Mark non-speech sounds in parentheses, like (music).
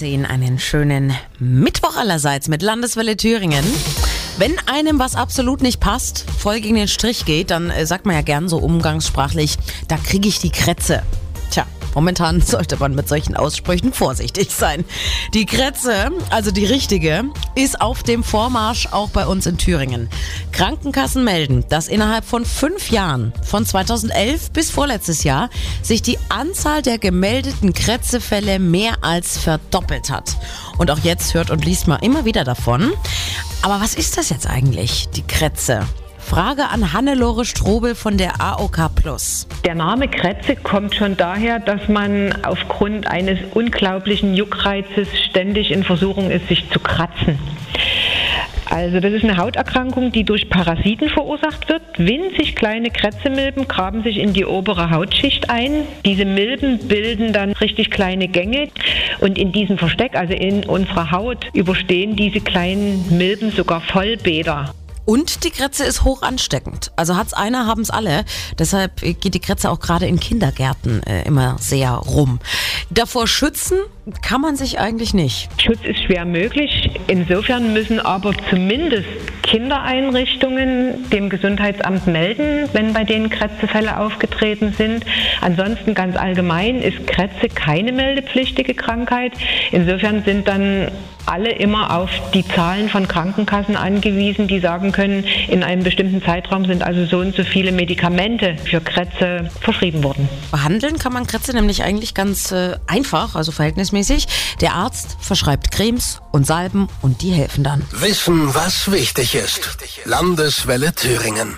10. Einen schönen Mittwoch allerseits mit Landeswelle Thüringen. Wenn einem was absolut nicht passt, voll gegen den Strich geht, dann äh, sagt man ja gern so umgangssprachlich, da kriege ich die Krätze. Tja, momentan (laughs) sollte man mit solchen Aussprüchen vorsichtig sein. Die Krätze, also die richtige, ist auf dem Vormarsch auch bei uns in Thüringen. Krankenkassen melden, dass innerhalb von fünf Jahren, von 2011 bis vorletztes Jahr, sich die Anzahl der gemeldeten Krätzefälle mehr als verdoppelt hat. Und auch jetzt hört und liest man immer wieder davon. Aber was ist das jetzt eigentlich, die Krätze? Frage an Hannelore Strobel von der AOK Plus. Der Name Krätze kommt schon daher, dass man aufgrund eines unglaublichen Juckreizes ständig in Versuchung ist, sich zu kratzen. Also das ist eine Hauterkrankung, die durch Parasiten verursacht wird. Winzig kleine Krätzemilben graben sich in die obere Hautschicht ein. Diese Milben bilden dann richtig kleine Gänge und in diesem Versteck, also in unserer Haut, überstehen diese kleinen Milben sogar Vollbäder. Und die Krätze ist hoch ansteckend. Also hat's einer, haben's alle. Deshalb geht die Krätze auch gerade in Kindergärten äh, immer sehr rum. Davor schützen kann man sich eigentlich nicht. Schutz ist schwer möglich. Insofern müssen aber zumindest Kindereinrichtungen dem Gesundheitsamt melden, wenn bei denen Krätzefälle aufgetreten sind. Ansonsten ganz allgemein ist Krätze keine meldepflichtige Krankheit. Insofern sind dann alle immer auf die Zahlen von Krankenkassen angewiesen, die sagen können, in einem bestimmten Zeitraum sind also so und so viele Medikamente für Krätze verschrieben worden. Behandeln kann man Krätze nämlich eigentlich ganz äh, einfach, also verhältnismäßig. Der Arzt verschreibt Cremes und Salben und die helfen dann. Wissen, was wichtig ist. Landeswelle Thüringen.